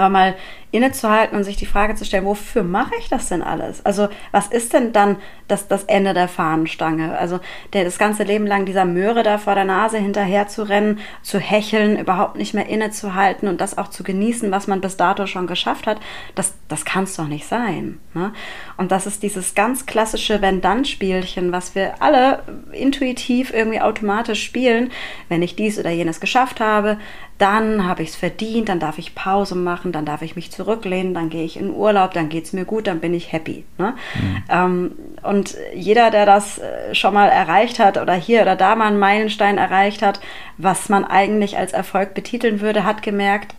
Aber mal innezuhalten und sich die Frage zu stellen, wofür mache ich das denn alles? Also was ist denn dann das, das Ende der Fahnenstange? Also der, das ganze Leben lang dieser Möhre da vor der Nase hinterher zu rennen, zu hecheln, überhaupt nicht mehr innezuhalten und das auch zu genießen, was man bis dato schon geschafft hat, das, das kann es doch nicht sein. Ne? Und das ist dieses ganz klassische Wenn-Dann-Spielchen, was wir alle intuitiv irgendwie automatisch spielen. Wenn ich dies oder jenes geschafft habe, dann habe ich es verdient, dann darf ich Pause machen, dann darf ich mich zurücklehnen, dann gehe ich in Urlaub, dann geht es mir gut, dann bin ich happy. Ne? Mhm. Ähm, und jeder, der das äh, schon mal erreicht hat oder hier oder da mal einen Meilenstein erreicht hat, was man eigentlich als Erfolg betiteln würde, hat gemerkt,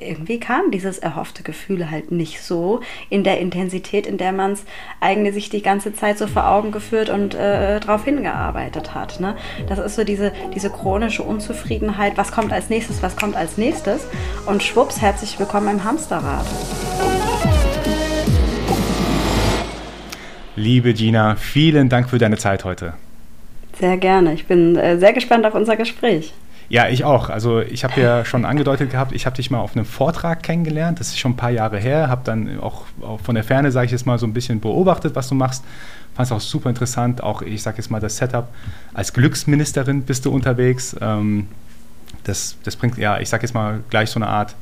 irgendwie kam dieses erhoffte Gefühl halt nicht so in der Intensität, in der man es eigentlich sich die ganze Zeit so vor Augen geführt und äh, darauf hingearbeitet hat. Ne? Das ist so diese, diese chronische Unzufriedenheit, was kommt als nächstes, was kommt als nächstes und schwupps, herzlich willkommen im Hamsterrad. Liebe Gina, vielen Dank für deine Zeit heute. Sehr gerne. Ich bin äh, sehr gespannt auf unser Gespräch. Ja, ich auch. Also ich habe ja schon angedeutet gehabt, ich habe dich mal auf einem Vortrag kennengelernt. Das ist schon ein paar Jahre her. Habe dann auch, auch, von der Ferne, sage ich jetzt mal, so ein bisschen beobachtet, was du machst. Fand es auch super interessant. Auch, ich sage jetzt mal, das Setup. Als Glücksministerin bist du unterwegs. Ähm, das, das bringt, ja, ich sage jetzt mal, gleich so eine Art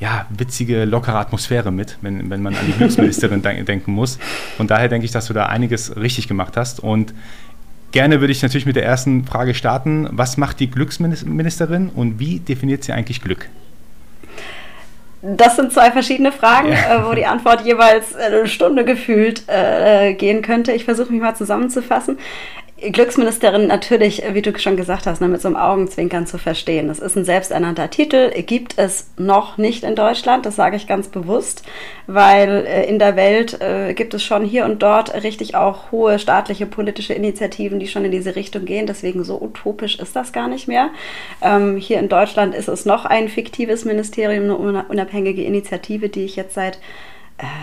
ja, witzige, lockere Atmosphäre mit, wenn, wenn man an die Glücksministerin denken muss. Von daher denke ich, dass du da einiges richtig gemacht hast. Und Gerne würde ich natürlich mit der ersten Frage starten. Was macht die Glücksministerin und wie definiert sie eigentlich Glück? Das sind zwei verschiedene Fragen, ja. äh, wo die Antwort jeweils eine Stunde gefühlt äh, gehen könnte. Ich versuche mich mal zusammenzufassen. Glücksministerin natürlich, wie du schon gesagt hast, ne, mit so einem Augenzwinkern zu verstehen. Das ist ein selbsternannter Titel, gibt es noch nicht in Deutschland, das sage ich ganz bewusst, weil äh, in der Welt äh, gibt es schon hier und dort richtig auch hohe staatliche politische Initiativen, die schon in diese Richtung gehen. Deswegen so utopisch ist das gar nicht mehr. Ähm, hier in Deutschland ist es noch ein fiktives Ministerium, eine unabhängige Initiative, die ich jetzt seit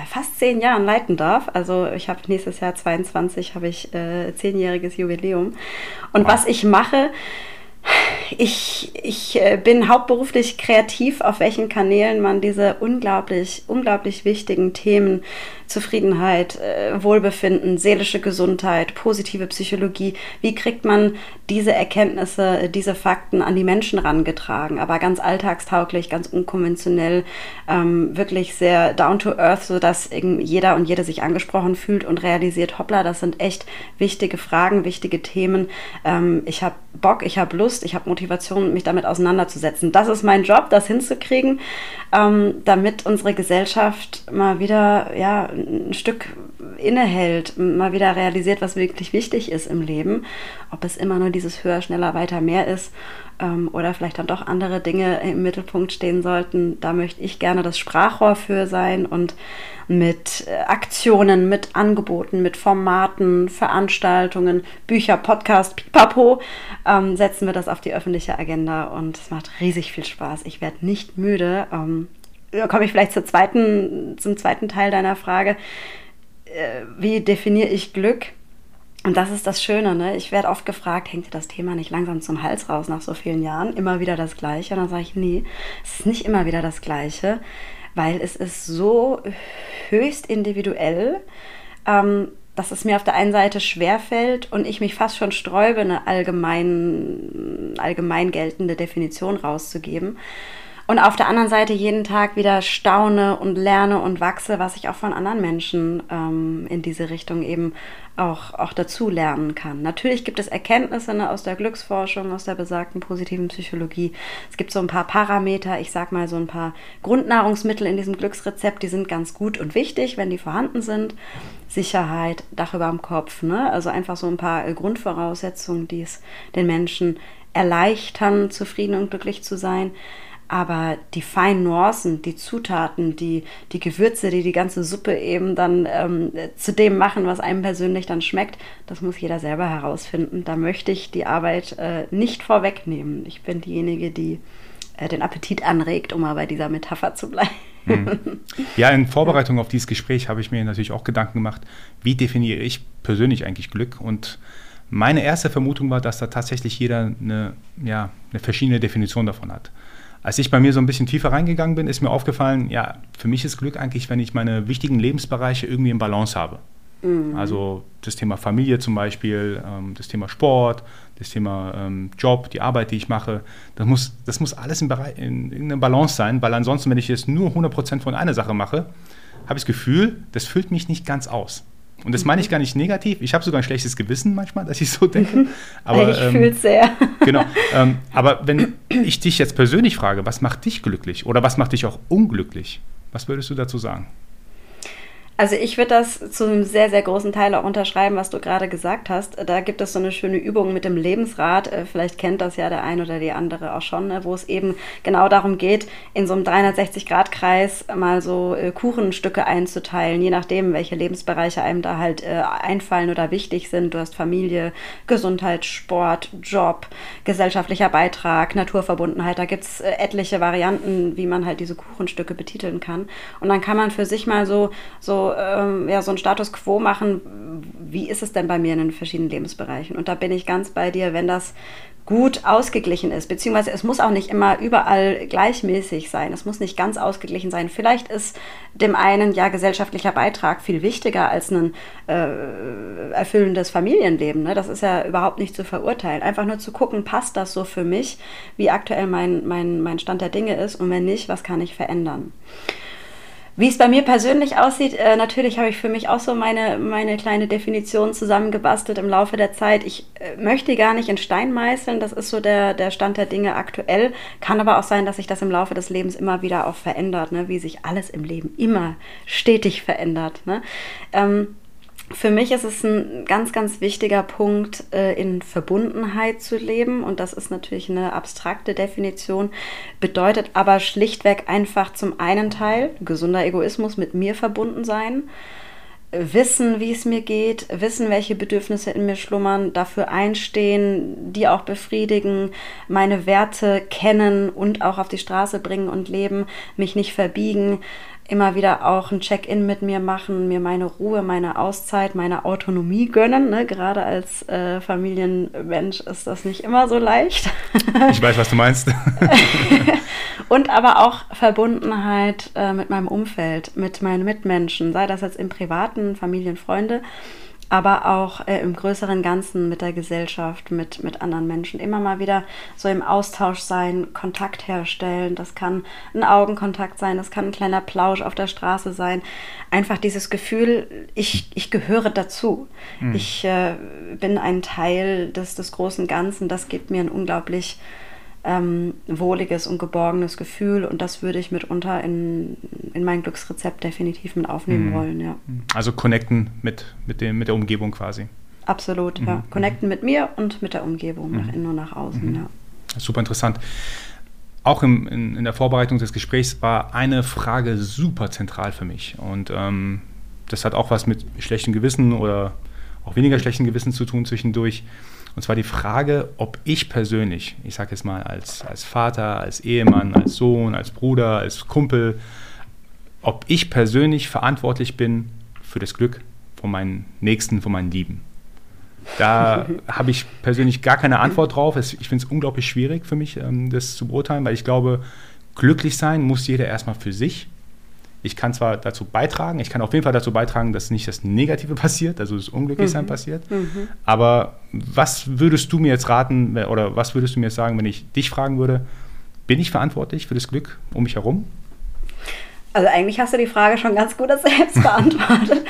fast zehn Jahren leiten darf. Also ich habe nächstes Jahr 22, habe ich äh, zehnjähriges Jubiläum. Und wow. was ich mache, ich, ich äh, bin hauptberuflich kreativ, auf welchen Kanälen man diese unglaublich, unglaublich wichtigen Themen Zufriedenheit, äh, Wohlbefinden, seelische Gesundheit, positive Psychologie, wie kriegt man diese Erkenntnisse, diese Fakten an die Menschen rangetragen, aber ganz alltagstauglich, ganz unkonventionell, ähm, wirklich sehr down to earth, sodass jeder und jede sich angesprochen fühlt und realisiert, hoppla, das sind echt wichtige Fragen, wichtige Themen. Ähm, ich habe Bock, ich habe Lust, ich habe Motivation, mich damit auseinanderzusetzen. Das ist mein Job, das hinzukriegen, ähm, damit unsere Gesellschaft mal wieder ja, ein Stück innehält, mal wieder realisiert, was wirklich wichtig ist im Leben. Ob es immer nur dieses höher, schneller, weiter, mehr ist ähm, oder vielleicht dann doch andere Dinge im Mittelpunkt stehen sollten. Da möchte ich gerne das Sprachrohr für sein und mit äh, Aktionen, mit Angeboten, mit Formaten, Veranstaltungen, Bücher, Podcast, Pipapo, ähm, setzen wir das auf die öffentliche Agenda und es macht riesig viel Spaß. Ich werde nicht müde. Ähm, da komme ich vielleicht zur zweiten, zum zweiten Teil deiner Frage. Äh, wie definiere ich Glück? Und das ist das Schöne, ne? Ich werde oft gefragt, hängt dir das Thema nicht langsam zum Hals raus nach so vielen Jahren? Immer wieder das Gleiche. Und dann sage ich, nee, es ist nicht immer wieder das Gleiche, weil es ist so höchst individuell, ähm, dass es mir auf der einen Seite schwerfällt und ich mich fast schon sträube, eine allgemein, allgemein geltende Definition rauszugeben und auf der anderen Seite jeden Tag wieder staune und lerne und wachse, was ich auch von anderen Menschen ähm, in diese Richtung eben auch, auch dazu lernen kann. Natürlich gibt es Erkenntnisse ne, aus der Glücksforschung, aus der besagten positiven Psychologie. Es gibt so ein paar Parameter, ich sag mal so ein paar Grundnahrungsmittel in diesem Glücksrezept, die sind ganz gut und wichtig, wenn die vorhanden sind. Sicherheit, Dach über dem Kopf, ne? also einfach so ein paar Grundvoraussetzungen, die es den Menschen erleichtern, zufrieden und glücklich zu sein aber die feinen Nuancen, die Zutaten, die, die Gewürze, die die ganze Suppe eben dann ähm, zu dem machen, was einem persönlich dann schmeckt, das muss jeder selber herausfinden. Da möchte ich die Arbeit äh, nicht vorwegnehmen. Ich bin diejenige, die äh, den Appetit anregt, um mal bei dieser Metapher zu bleiben. Hm. Ja, in Vorbereitung auf dieses Gespräch habe ich mir natürlich auch Gedanken gemacht, wie definiere ich persönlich eigentlich Glück und meine erste Vermutung war, dass da tatsächlich jeder eine, ja, eine verschiedene Definition davon hat. Als ich bei mir so ein bisschen tiefer reingegangen bin, ist mir aufgefallen, ja, für mich ist Glück eigentlich, wenn ich meine wichtigen Lebensbereiche irgendwie in Balance habe. Mhm. Also das Thema Familie zum Beispiel, ähm, das Thema Sport, das Thema ähm, Job, die Arbeit, die ich mache. Das muss, das muss alles in, Bereich, in, in einer Balance sein, weil ansonsten, wenn ich jetzt nur 100% von einer Sache mache, habe ich das Gefühl, das füllt mich nicht ganz aus. Und das meine ich gar nicht negativ. Ich habe sogar ein schlechtes Gewissen manchmal, dass ich so denke. Aber, ich ähm, fühle es sehr. Genau. Ähm, aber wenn ich dich jetzt persönlich frage, was macht dich glücklich oder was macht dich auch unglücklich, was würdest du dazu sagen? Also ich würde das zu einem sehr, sehr großen Teil auch unterschreiben, was du gerade gesagt hast. Da gibt es so eine schöne Übung mit dem Lebensrad. Äh, vielleicht kennt das ja der ein oder die andere auch schon, ne, wo es eben genau darum geht, in so einem 360-Grad-Kreis mal so äh, Kuchenstücke einzuteilen, je nachdem, welche Lebensbereiche einem da halt äh, einfallen oder wichtig sind. Du hast Familie, Gesundheit, Sport, Job, gesellschaftlicher Beitrag, Naturverbundenheit. Da gibt es etliche Varianten, wie man halt diese Kuchenstücke betiteln kann. Und dann kann man für sich mal so, so ähm, ja, so ein Status quo machen, wie ist es denn bei mir in den verschiedenen Lebensbereichen? Und da bin ich ganz bei dir, wenn das gut ausgeglichen ist, beziehungsweise es muss auch nicht immer überall gleichmäßig sein, es muss nicht ganz ausgeglichen sein. Vielleicht ist dem einen ja gesellschaftlicher Beitrag viel wichtiger als ein äh, erfüllendes Familienleben. Ne? Das ist ja überhaupt nicht zu verurteilen. Einfach nur zu gucken, passt das so für mich, wie aktuell mein, mein, mein Stand der Dinge ist und wenn nicht, was kann ich verändern. Wie es bei mir persönlich aussieht, äh, natürlich habe ich für mich auch so meine, meine kleine Definition zusammengebastelt im Laufe der Zeit. Ich äh, möchte gar nicht in Stein meißeln, das ist so der, der Stand der Dinge aktuell. Kann aber auch sein, dass sich das im Laufe des Lebens immer wieder auch verändert, ne? wie sich alles im Leben immer stetig verändert. Ne? Ähm, für mich ist es ein ganz, ganz wichtiger Punkt, äh, in Verbundenheit zu leben. Und das ist natürlich eine abstrakte Definition, bedeutet aber schlichtweg einfach zum einen Teil gesunder Egoismus mit mir verbunden sein. Wissen, wie es mir geht, wissen, welche Bedürfnisse in mir schlummern, dafür einstehen, die auch befriedigen, meine Werte kennen und auch auf die Straße bringen und leben, mich nicht verbiegen, immer wieder auch ein Check-in mit mir machen, mir meine Ruhe, meine Auszeit, meine Autonomie gönnen. Ne? Gerade als äh, Familienmensch ist das nicht immer so leicht. ich weiß, was du meinst. Und aber auch Verbundenheit äh, mit meinem Umfeld, mit meinen Mitmenschen, sei das jetzt im privaten, Familien, Freunde aber auch äh, im größeren Ganzen mit der Gesellschaft, mit, mit anderen Menschen. Immer mal wieder so im Austausch sein, Kontakt herstellen. Das kann ein Augenkontakt sein, das kann ein kleiner Plausch auf der Straße sein. Einfach dieses Gefühl, ich, ich gehöre dazu. Mhm. Ich äh, bin ein Teil des, des großen Ganzen. Das gibt mir ein unglaublich ähm, wohliges und geborgenes Gefühl und das würde ich mitunter in, in mein Glücksrezept definitiv mit aufnehmen mhm. wollen, ja. Also connecten mit, mit, dem, mit der Umgebung quasi. Absolut, mhm. ja. Connecten mit mir und mit der Umgebung, nach mhm. innen und nach außen, mhm. ja. Super interessant. Auch im, in, in, der Vorbereitung des Gesprächs war eine Frage super zentral für mich. Und ähm, das hat auch was mit schlechtem Gewissen oder auch weniger schlechtem Gewissen zu tun zwischendurch. Und zwar die Frage, ob ich persönlich, ich sage jetzt mal als, als Vater, als Ehemann, als Sohn, als Bruder, als Kumpel, ob ich persönlich verantwortlich bin für das Glück von meinen Nächsten, von meinen Lieben. Da habe ich persönlich gar keine Antwort drauf. Ich finde es unglaublich schwierig für mich, ähm, das zu beurteilen, weil ich glaube, glücklich sein muss jeder erstmal für sich ich kann zwar dazu beitragen, ich kann auf jeden Fall dazu beitragen, dass nicht das Negative passiert, also das Unglücklichsein mhm. passiert. Mhm. Aber was würdest du mir jetzt raten oder was würdest du mir sagen, wenn ich dich fragen würde, bin ich verantwortlich für das Glück um mich herum? Also eigentlich hast du die Frage schon ganz gut selbst beantwortet.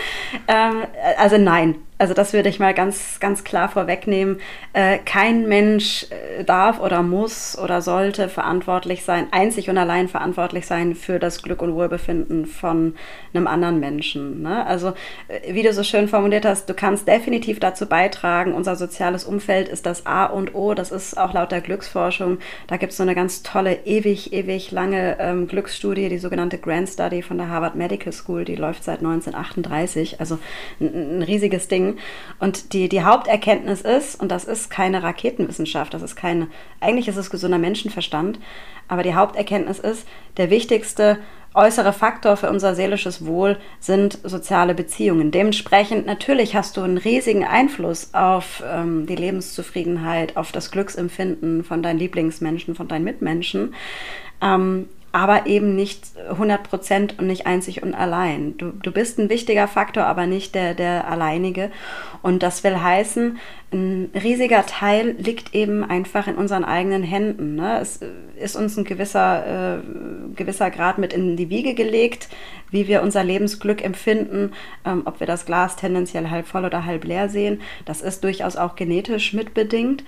ähm, also nein, also das würde ich mal ganz, ganz klar vorwegnehmen. Äh, kein Mensch äh, darf oder muss oder sollte verantwortlich sein, einzig und allein verantwortlich sein für das Glück und Wohlbefinden von einem anderen Menschen. Ne? Also äh, wie du so schön formuliert hast, du kannst definitiv dazu beitragen. Unser soziales Umfeld ist das A und O. Das ist auch laut der Glücksforschung. Da gibt es so eine ganz tolle, ewig, ewig lange ähm, Glücksstudie, die sogenannte Grand Study von der Harvard Medical School. Die läuft seit 1938. Also ein, ein riesiges Ding. Und die, die Haupterkenntnis ist, und das ist keine Raketenwissenschaft, das ist keine, eigentlich ist es gesunder Menschenverstand, aber die Haupterkenntnis ist, der wichtigste äußere Faktor für unser seelisches Wohl sind soziale Beziehungen. Dementsprechend natürlich hast du einen riesigen Einfluss auf ähm, die Lebenszufriedenheit, auf das Glücksempfinden von deinen Lieblingsmenschen, von deinen Mitmenschen. Ähm, aber eben nicht 100 Prozent und nicht einzig und allein. Du, du bist ein wichtiger Faktor, aber nicht der, der alleinige. Und das will heißen, ein riesiger Teil liegt eben einfach in unseren eigenen Händen. Ne? Es ist uns ein gewisser, äh, gewisser Grad mit in die Wiege gelegt, wie wir unser Lebensglück empfinden, ähm, ob wir das Glas tendenziell halb voll oder halb leer sehen. Das ist durchaus auch genetisch mitbedingt.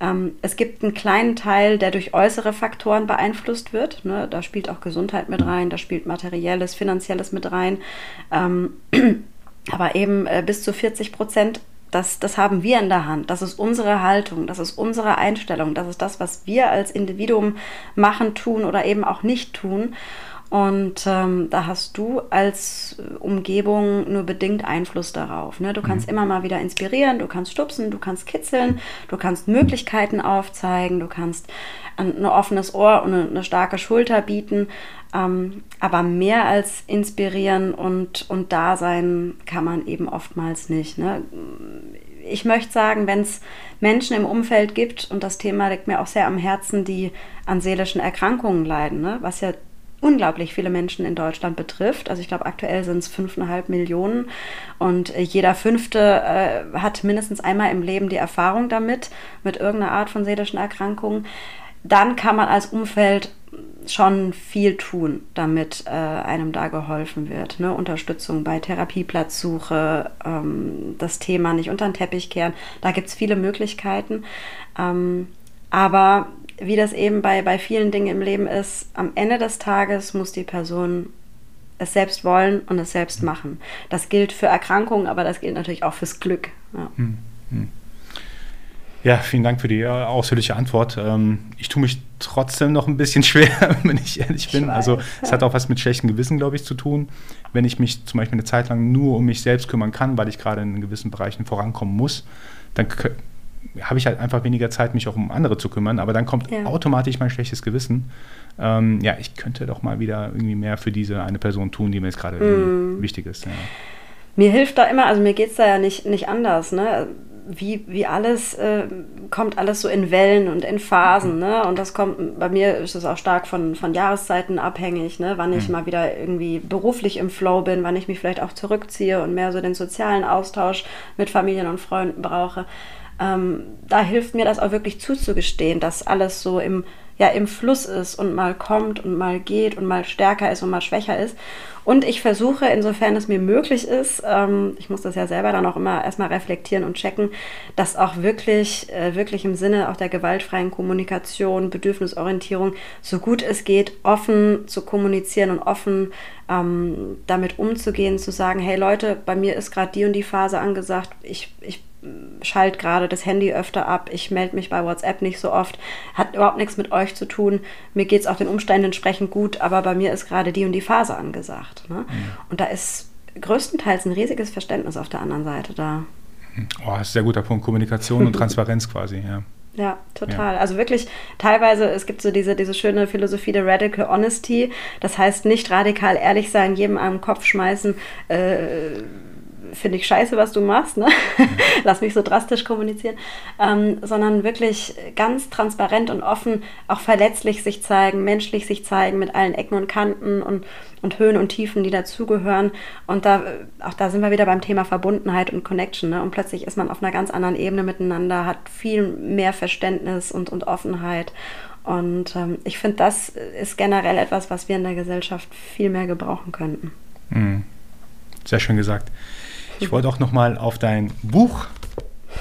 Ähm, es gibt einen kleinen Teil, der durch äußere Faktoren beeinflusst wird. Ne? Da spielt auch Gesundheit mit rein, da spielt materielles, finanzielles mit rein. Ähm, aber eben äh, bis zu 40 Prozent das, das haben wir in der Hand. Das ist unsere Haltung, das ist unsere Einstellung, das ist das, was wir als Individuum machen, tun oder eben auch nicht tun. Und ähm, da hast du als Umgebung nur bedingt Einfluss darauf. Ne? Du kannst mhm. immer mal wieder inspirieren, du kannst stupsen, du kannst kitzeln, du kannst Möglichkeiten aufzeigen, du kannst ein, ein offenes Ohr und eine, eine starke Schulter bieten. Ähm, aber mehr als inspirieren und, und da sein kann man eben oftmals nicht. Ne? Ich möchte sagen, wenn es Menschen im Umfeld gibt, und das Thema liegt mir auch sehr am Herzen, die an seelischen Erkrankungen leiden, ne? was ja unglaublich viele Menschen in Deutschland betrifft. Also ich glaube, aktuell sind es fünfeinhalb Millionen und jeder Fünfte äh, hat mindestens einmal im Leben die Erfahrung damit, mit irgendeiner Art von seelischen Erkrankungen. Dann kann man als Umfeld schon viel tun, damit äh, einem da geholfen wird. Ne? Unterstützung bei Therapieplatzsuche, ähm, das Thema nicht unter den Teppich kehren. Da gibt es viele Möglichkeiten. Ähm, aber wie das eben bei, bei vielen Dingen im Leben ist, am Ende des Tages muss die Person es selbst wollen und es selbst machen. Das gilt für Erkrankungen, aber das gilt natürlich auch fürs Glück. Ja. Hm, hm. Ja, vielen Dank für die äh, ausführliche Antwort. Ähm, ich tue mich trotzdem noch ein bisschen schwer, wenn ich ehrlich bin. Ich also es hat auch was mit schlechtem Gewissen, glaube ich, zu tun. Wenn ich mich zum Beispiel eine Zeit lang nur um mich selbst kümmern kann, weil ich gerade in gewissen Bereichen vorankommen muss, dann habe ich halt einfach weniger Zeit, mich auch um andere zu kümmern. Aber dann kommt ja. automatisch mein schlechtes Gewissen. Ähm, ja, ich könnte doch mal wieder irgendwie mehr für diese eine Person tun, die mir jetzt gerade mm. wichtig ist. Ja. Mir hilft da immer, also mir geht es da ja nicht, nicht anders. Ne? wie, wie alles, äh, kommt alles so in Wellen und in Phasen, ne? Und das kommt, bei mir ist es auch stark von, von Jahreszeiten abhängig, ne? Wann ich mhm. mal wieder irgendwie beruflich im Flow bin, wann ich mich vielleicht auch zurückziehe und mehr so den sozialen Austausch mit Familien und Freunden brauche. Ähm, da hilft mir das auch wirklich zuzugestehen, dass alles so im ja im Fluss ist und mal kommt und mal geht und mal stärker ist und mal schwächer ist. Und ich versuche, insofern es mir möglich ist, ähm, ich muss das ja selber dann auch immer erstmal reflektieren und checken, dass auch wirklich, äh, wirklich im Sinne auch der gewaltfreien Kommunikation, Bedürfnisorientierung, so gut es geht, offen zu kommunizieren und offen ähm, damit umzugehen, zu sagen, hey Leute, bei mir ist gerade die und die Phase angesagt, ich, ich schalt gerade das Handy öfter ab, ich melde mich bei WhatsApp nicht so oft, hat überhaupt nichts mit euch zu tun. Mir geht es auch den Umständen entsprechend gut, aber bei mir ist gerade die und die Phase angesagt. Ne? Mhm. Und da ist größtenteils ein riesiges Verständnis auf der anderen Seite da. Oh, das ist ein sehr guter Punkt. Kommunikation und Transparenz quasi, ja. Ja, total. Ja. Also wirklich teilweise, es gibt so diese, diese schöne Philosophie der Radical Honesty. Das heißt nicht radikal ehrlich sein, jedem am Kopf schmeißen, äh, finde ich scheiße, was du machst, ne? lass mich so drastisch kommunizieren, ähm, sondern wirklich ganz transparent und offen, auch verletzlich sich zeigen, menschlich sich zeigen mit allen Ecken und Kanten und, und Höhen und Tiefen, die dazugehören. Und da, auch da sind wir wieder beim Thema Verbundenheit und Connection. Ne? Und plötzlich ist man auf einer ganz anderen Ebene miteinander, hat viel mehr Verständnis und, und Offenheit. Und ähm, ich finde, das ist generell etwas, was wir in der Gesellschaft viel mehr gebrauchen könnten. Mhm. Sehr schön gesagt. Ich wollte auch noch mal auf dein Buch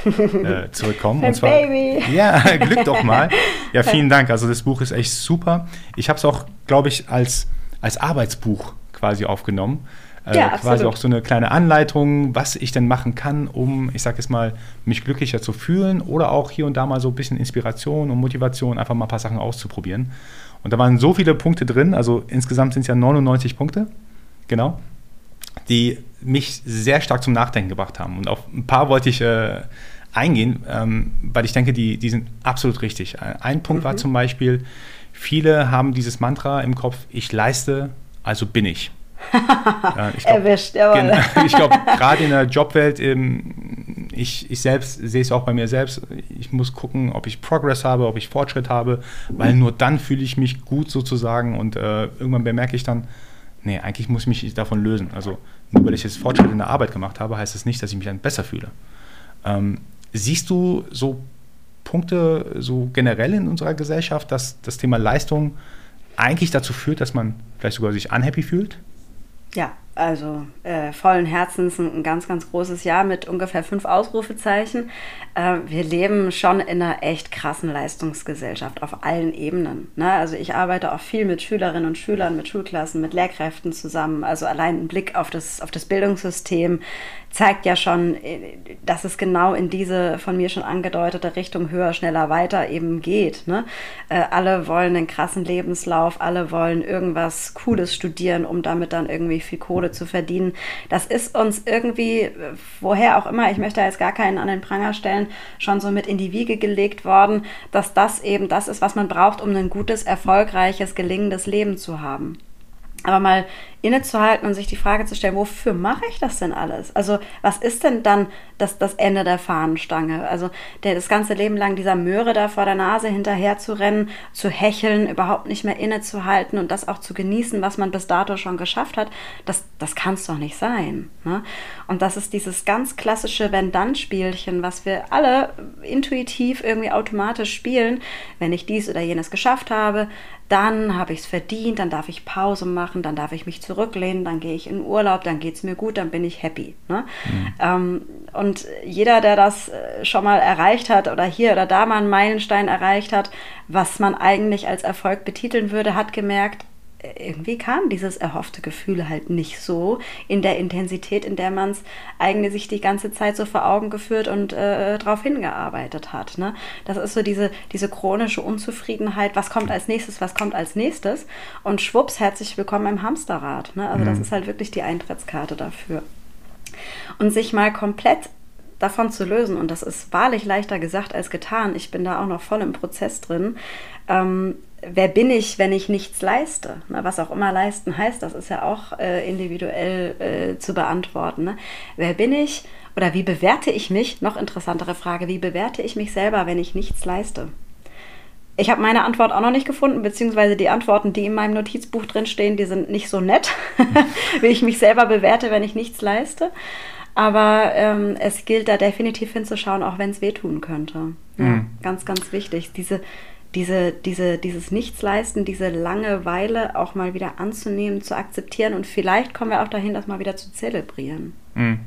äh, zurückkommen. und zwar, Baby. Ja, Glück doch mal. Ja, vielen Dank. Also das Buch ist echt super. Ich habe es auch, glaube ich, als, als Arbeitsbuch quasi aufgenommen. Äh, ja, quasi auch so eine kleine Anleitung, was ich denn machen kann, um, ich sage jetzt mal, mich glücklicher zu fühlen oder auch hier und da mal so ein bisschen Inspiration und Motivation, einfach mal ein paar Sachen auszuprobieren. Und da waren so viele Punkte drin, also insgesamt sind es ja 99 Punkte, genau, die mich sehr stark zum Nachdenken gebracht haben. Und auf ein paar wollte ich äh, eingehen, ähm, weil ich denke, die, die sind absolut richtig. Ein Punkt mhm. war zum Beispiel, viele haben dieses Mantra im Kopf, ich leiste, also bin ich. ja, ich glaub, Erwischt, jawohl. ich glaube, gerade in der Jobwelt, ähm, ich, ich selbst sehe es auch bei mir selbst, ich muss gucken, ob ich Progress habe, ob ich Fortschritt habe, weil nur dann fühle ich mich gut sozusagen und äh, irgendwann bemerke ich dann, nee, eigentlich muss ich mich davon lösen. Also nur weil ich jetzt Fortschritt in der Arbeit gemacht habe, heißt das nicht, dass ich mich dann besser fühle. Ähm, siehst du so Punkte so generell in unserer Gesellschaft, dass das Thema Leistung eigentlich dazu führt, dass man vielleicht sogar sich unhappy fühlt? Ja, also äh, vollen Herzens ein, ganz, ganz großes Jahr mit ungefähr fünf Ausrufezeichen. Äh, wir leben schon in einer echt krassen Leistungsgesellschaft auf allen Ebenen. Ne? Also ich arbeite auch viel mit Schülerinnen und Schülern, mit Schulklassen, mit Lehrkräften zusammen. Also allein ein Blick auf das, auf das Bildungssystem zeigt ja schon, äh, dass es genau in diese von mir schon angedeutete Richtung höher, schneller, weiter eben geht. Ne? Äh, alle wollen einen krassen Lebenslauf, alle wollen irgendwas Cooles studieren, um damit dann irgendwie viel Kohle zu verdienen. Das ist uns irgendwie, woher auch immer, ich möchte jetzt gar keinen an den Pranger stellen, schon so mit in die Wiege gelegt worden, dass das eben das ist, was man braucht, um ein gutes, erfolgreiches, gelingendes Leben zu haben. Aber mal innezuhalten und sich die Frage zu stellen, wofür mache ich das denn alles? Also was ist denn dann das, das Ende der Fahnenstange? Also der, das ganze Leben lang dieser Möhre da vor der Nase hinterher zu rennen, zu hecheln, überhaupt nicht mehr innezuhalten und das auch zu genießen, was man bis dato schon geschafft hat, das, das kann es doch nicht sein. Ne? Und das ist dieses ganz klassische Wenn-Dann-Spielchen, was wir alle intuitiv irgendwie automatisch spielen. Wenn ich dies oder jenes geschafft habe, dann habe ich es verdient, dann darf ich Pause machen, dann darf ich mich zurücklehnen, dann gehe ich in Urlaub, dann geht es mir gut, dann bin ich happy. Ne? Mhm. Ähm, und jeder, der das äh, schon mal erreicht hat oder hier oder da mal einen Meilenstein erreicht hat, was man eigentlich als Erfolg betiteln würde, hat gemerkt, irgendwie kam dieses erhoffte Gefühl halt nicht so in der Intensität, in der man es eigentlich sich die ganze Zeit so vor Augen geführt und äh, darauf hingearbeitet hat. Ne? Das ist so diese, diese chronische Unzufriedenheit, was kommt als nächstes, was kommt als nächstes und schwupps, herzlich willkommen im Hamsterrad. Ne? Also mhm. das ist halt wirklich die Eintrittskarte dafür. Und sich mal komplett davon zu lösen, und das ist wahrlich leichter gesagt als getan, ich bin da auch noch voll im Prozess drin, ähm, wer bin ich, wenn ich nichts leiste? Na, was auch immer leisten heißt, das ist ja auch äh, individuell äh, zu beantworten. Ne? Wer bin ich oder wie bewerte ich mich? Noch interessantere Frage, wie bewerte ich mich selber, wenn ich nichts leiste? Ich habe meine Antwort auch noch nicht gefunden, beziehungsweise die Antworten, die in meinem Notizbuch drinstehen, die sind nicht so nett, wie ich mich selber bewerte, wenn ich nichts leiste. Aber ähm, es gilt da definitiv hinzuschauen, auch wenn es wehtun könnte. Ja, mhm. Ganz, ganz wichtig. Diese, diese, diese, dieses Nichtsleisten, diese Langeweile auch mal wieder anzunehmen, zu akzeptieren und vielleicht kommen wir auch dahin, das mal wieder zu zelebrieren. Mhm.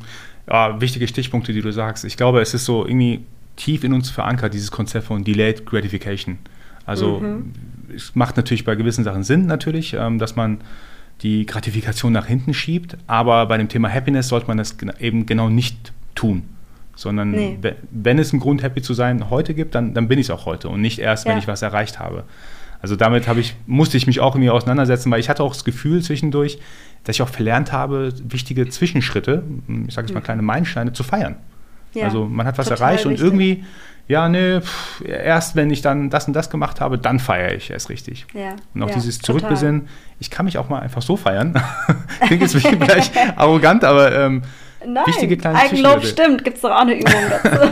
Ja, wichtige Stichpunkte, die du sagst. Ich glaube, es ist so irgendwie tief in uns verankert, dieses Konzept von Delayed Gratification. Also mhm. es macht natürlich bei gewissen Sachen Sinn, natürlich, ähm, dass man die Gratifikation nach hinten schiebt, aber bei dem Thema Happiness sollte man das eben genau nicht tun sondern nee. wenn es einen Grund, happy zu sein, heute gibt, dann, dann bin ich es auch heute und nicht erst, ja. wenn ich was erreicht habe. Also damit ich, musste ich mich auch irgendwie auseinandersetzen, weil ich hatte auch das Gefühl zwischendurch, dass ich auch verlernt habe, wichtige Zwischenschritte, ich sage jetzt mal mhm. kleine Meilensteine, zu feiern. Ja, also man hat was erreicht wichtig. und irgendwie, ja, ne, erst wenn ich dann das und das gemacht habe, dann feiere ich erst richtig. Ja, und auch ja, dieses Zurückbesinnen, ich kann mich auch mal einfach so feiern. Klingt jetzt vielleicht arrogant, aber ähm, Nein, wichtige kleine Eigenlob stimmt, gibt es doch auch eine Übung dazu.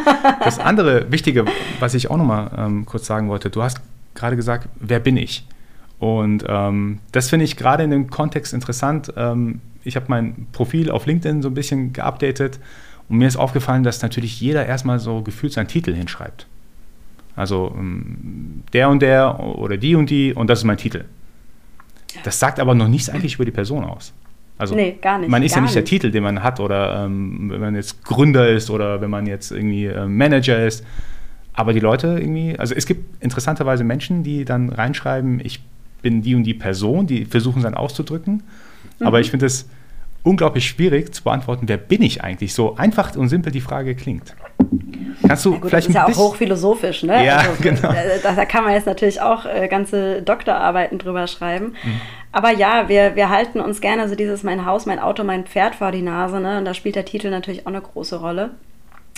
das andere Wichtige, was ich auch nochmal ähm, kurz sagen wollte, du hast gerade gesagt, wer bin ich? Und ähm, das finde ich gerade in dem Kontext interessant. Ähm, ich habe mein Profil auf LinkedIn so ein bisschen geupdatet und mir ist aufgefallen, dass natürlich jeder erstmal so gefühlt seinen Titel hinschreibt. Also ähm, der und der oder die und die und das ist mein Titel. Das sagt aber noch nichts eigentlich über die Person aus. Also nee, gar nicht. Man ist ja nicht, nicht, der Titel, den man hat, oder ähm, wenn man jetzt Gründer ist oder wenn man jetzt irgendwie äh, Manager ist. Aber die Leute irgendwie, also es gibt interessanterweise Menschen, die dann reinschreiben, ich bin die und die Person, die versuchen es dann auszudrücken. Mhm. Aber ich finde es unglaublich schwierig zu beantworten, wer bin ich eigentlich? So einfach und simpel die Frage klingt. Kannst du ja, gut, vielleicht das ist ja auch hochphilosophisch, ne? Ja, also, genau. Äh, da, da, kann man jetzt natürlich auch äh, ganze Doktorarbeiten drüber schreiben. Mhm. Aber ja, wir, wir halten uns gerne so dieses mein Haus, mein Auto, mein Pferd vor die Nase, ne? Und da spielt der Titel natürlich auch eine große Rolle.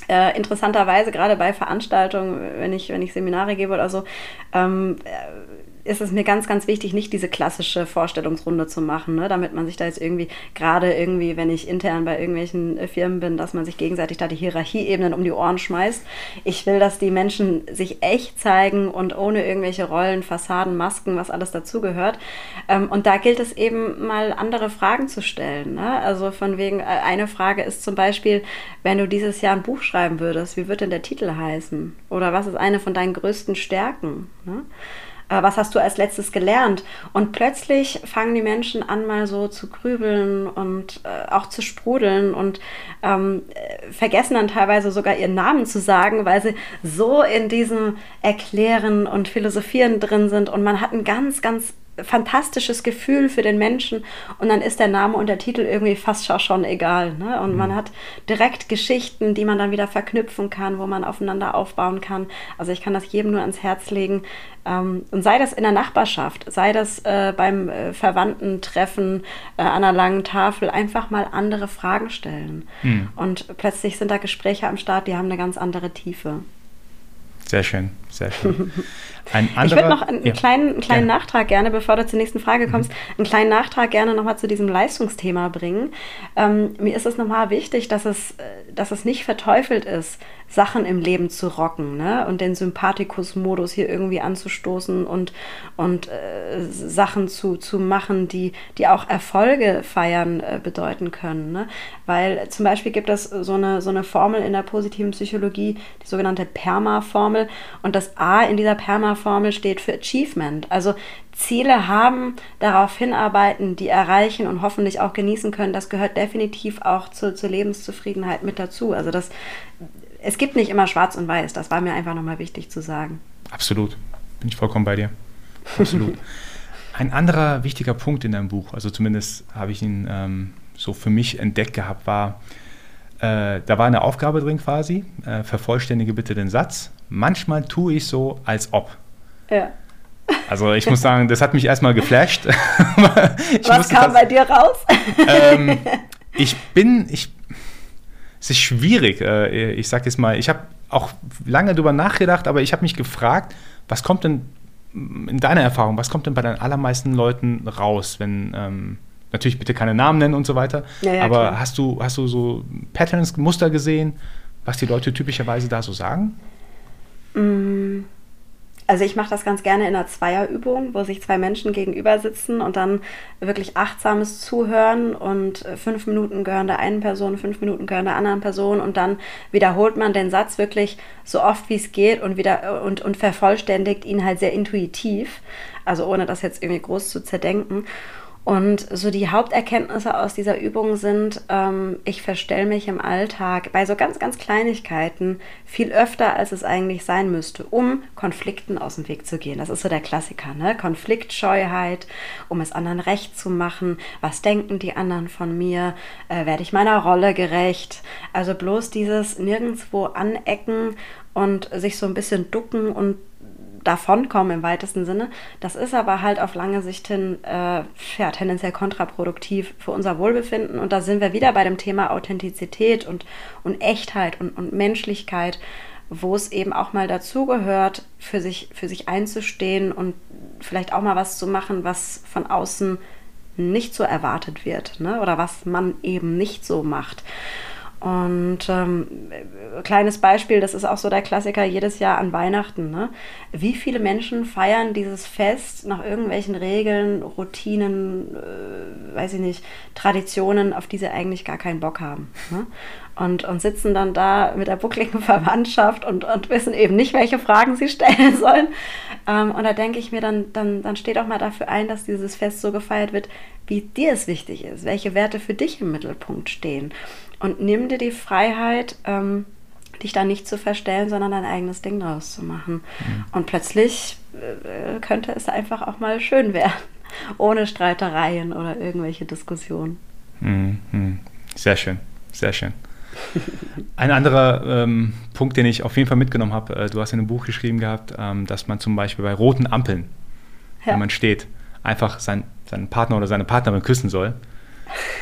Äh, interessanterweise, gerade bei Veranstaltungen, wenn ich, wenn ich Seminare gebe oder so, ähm, ist es mir ganz, ganz wichtig, nicht diese klassische Vorstellungsrunde zu machen, ne? damit man sich da jetzt irgendwie, gerade irgendwie, wenn ich intern bei irgendwelchen äh, Firmen bin, dass man sich gegenseitig da die Hierarchieebenen um die Ohren schmeißt. Ich will, dass die Menschen sich echt zeigen und ohne irgendwelche Rollen, Fassaden, Masken, was alles dazugehört. Ähm, und da gilt es eben mal andere Fragen zu stellen. Ne? Also von wegen, äh, eine Frage ist zum Beispiel, wenn du dieses Jahr ein Buch schreiben würdest, wie wird denn der Titel heißen? Oder was ist eine von deinen größten Stärken? Ne? Äh, was hast du als letztes gelernt? Und plötzlich fangen die Menschen an, mal so zu grübeln und äh, auch zu sprudeln und ähm, äh, vergessen dann teilweise sogar ihren Namen zu sagen, weil sie so in diesem Erklären und Philosophieren drin sind. Und man hat ein ganz, ganz fantastisches Gefühl für den Menschen und dann ist der Name und der Titel irgendwie fast schon egal. Ne? Und mhm. man hat direkt Geschichten, die man dann wieder verknüpfen kann, wo man aufeinander aufbauen kann. Also ich kann das jedem nur ans Herz legen. Ähm, und sei das in der Nachbarschaft, sei das äh, beim äh, Verwandtentreffen äh, an einer langen Tafel, einfach mal andere Fragen stellen. Mhm. Und plötzlich sind da Gespräche am Start, die haben eine ganz andere Tiefe. Sehr schön, sehr schön. Ein anderer, ich würde noch einen ja, kleinen, kleinen gerne. Nachtrag gerne, bevor du zur nächsten Frage kommst, mhm. einen kleinen Nachtrag gerne nochmal zu diesem Leistungsthema bringen. Ähm, mir ist es nochmal wichtig, dass es, äh, dass es nicht verteufelt ist, Sachen im Leben zu rocken ne? und den Sympathikus-Modus hier irgendwie anzustoßen und, und äh, Sachen zu, zu machen, die, die auch Erfolge feiern äh, bedeuten können. Ne? Weil zum Beispiel gibt es so eine, so eine Formel in der positiven Psychologie, die sogenannte PERMA-Formel. Und das A in dieser PERMA-Formel steht für Achievement. Also Ziele haben, darauf hinarbeiten, die erreichen und hoffentlich auch genießen können, das gehört definitiv auch zur, zur Lebenszufriedenheit mit dazu. Also das es gibt nicht immer schwarz und weiß. Das war mir einfach nochmal wichtig zu sagen. Absolut. Bin ich vollkommen bei dir. Absolut. Ein anderer wichtiger Punkt in deinem Buch, also zumindest habe ich ihn ähm, so für mich entdeckt gehabt, war, äh, da war eine Aufgabe drin quasi, äh, vervollständige bitte den Satz. Manchmal tue ich so, als ob. Ja. Also ich muss sagen, das hat mich erstmal geflasht. Was kam bei dir raus? Ähm, ich bin, ich es ist schwierig. Äh, ich sage jetzt mal, ich habe auch lange darüber nachgedacht, aber ich habe mich gefragt, was kommt denn in deiner Erfahrung, was kommt denn bei den allermeisten Leuten raus, wenn ähm, natürlich bitte keine Namen nennen und so weiter, ja, ja, aber hast du, hast du so Patterns, Muster gesehen, was die Leute typischerweise da so sagen? Mm. Also ich mache das ganz gerne in einer Zweierübung, wo sich zwei Menschen gegenüber sitzen und dann wirklich achtsames Zuhören und fünf Minuten gehören der einen Person, fünf Minuten gehören der anderen Person und dann wiederholt man den Satz wirklich so oft wie es geht und wieder und, und vervollständigt ihn halt sehr intuitiv, also ohne das jetzt irgendwie groß zu zerdenken. Und so die Haupterkenntnisse aus dieser Übung sind, ähm, ich verstelle mich im Alltag bei so ganz, ganz Kleinigkeiten viel öfter, als es eigentlich sein müsste, um Konflikten aus dem Weg zu gehen. Das ist so der Klassiker, ne? Konfliktscheuheit, um es anderen recht zu machen. Was denken die anderen von mir? Äh, werde ich meiner Rolle gerecht? Also bloß dieses nirgendwo anecken und sich so ein bisschen ducken und davonkommen im weitesten Sinne. Das ist aber halt auf lange Sicht hin äh, ja, tendenziell kontraproduktiv für unser Wohlbefinden. Und da sind wir wieder bei dem Thema Authentizität und, und Echtheit und, und Menschlichkeit, wo es eben auch mal dazugehört, für sich, für sich einzustehen und vielleicht auch mal was zu machen, was von außen nicht so erwartet wird ne? oder was man eben nicht so macht. Und ähm, kleines Beispiel, das ist auch so der Klassiker jedes Jahr an Weihnachten. Ne? Wie viele Menschen feiern dieses Fest nach irgendwelchen Regeln, Routinen, äh, weiß ich nicht, Traditionen, auf die sie eigentlich gar keinen Bock haben? Ne? Und, und sitzen dann da mit der buckligen Verwandtschaft und, und wissen eben nicht, welche Fragen sie stellen sollen. Ähm, und da denke ich mir, dann, dann, dann steht auch mal dafür ein, dass dieses Fest so gefeiert wird, wie dir es wichtig ist, welche Werte für dich im Mittelpunkt stehen und nimm dir die Freiheit, ähm, dich da nicht zu verstellen, sondern dein eigenes Ding draus zu machen. Mhm. Und plötzlich äh, könnte es einfach auch mal schön werden, ohne Streitereien oder irgendwelche Diskussionen. Mhm. Sehr schön, sehr schön. Ein anderer ähm, Punkt, den ich auf jeden Fall mitgenommen habe, äh, du hast in einem Buch geschrieben gehabt, ähm, dass man zum Beispiel bei roten Ampeln, ja. wenn man steht, einfach sein, seinen Partner oder seine Partnerin küssen soll.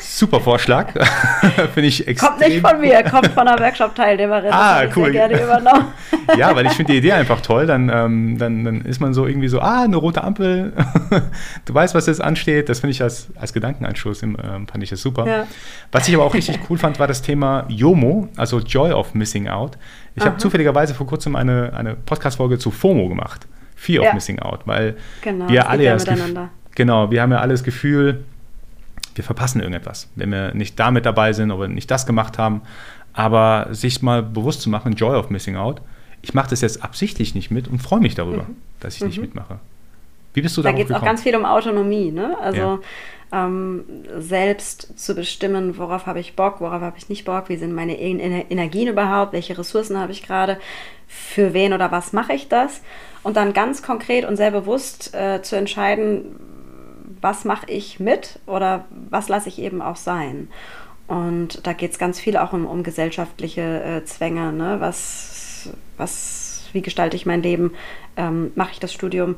Super Vorschlag. Finde ich extrem. Kommt nicht von mir, kommt von einer Workshop-Teilnehmerin. Ah, cool. Ich gerne übernommen. ja, weil ich finde die Idee einfach toll. Dann, ähm, dann, dann ist man so irgendwie so, ah, eine rote Ampel. du weißt, was jetzt ansteht. Das finde ich als, als Gedankenanstoß, ähm, fand ich das super. Ja. Was ich aber auch richtig cool fand, war das Thema JOMO, also Joy of Missing Out. Ich habe zufälligerweise vor kurzem eine, eine Podcast-Folge zu FOMO gemacht. Fear ja. of Missing Out, weil genau, wir alle ja das Gefühl, genau, wir haben ja alle das Gefühl, wir verpassen irgendetwas, wenn wir nicht damit dabei sind oder nicht das gemacht haben. Aber sich mal bewusst zu machen, Joy of Missing Out, ich mache das jetzt absichtlich nicht mit und freue mich darüber, mhm. dass ich mhm. nicht mitmache. Wie bist du da Da geht es auch ganz viel um Autonomie, ne? Also ja. ähm, selbst zu bestimmen, worauf habe ich Bock, worauf habe ich nicht Bock, wie sind meine Energien überhaupt, welche Ressourcen habe ich gerade, für wen oder was mache ich das? Und dann ganz konkret und sehr bewusst äh, zu entscheiden, was mache ich mit oder was lasse ich eben auch sein. Und da geht es ganz viel auch um, um gesellschaftliche äh, Zwänge. Ne? Was, was, wie gestalte ich mein Leben? Ähm, mache ich das Studium?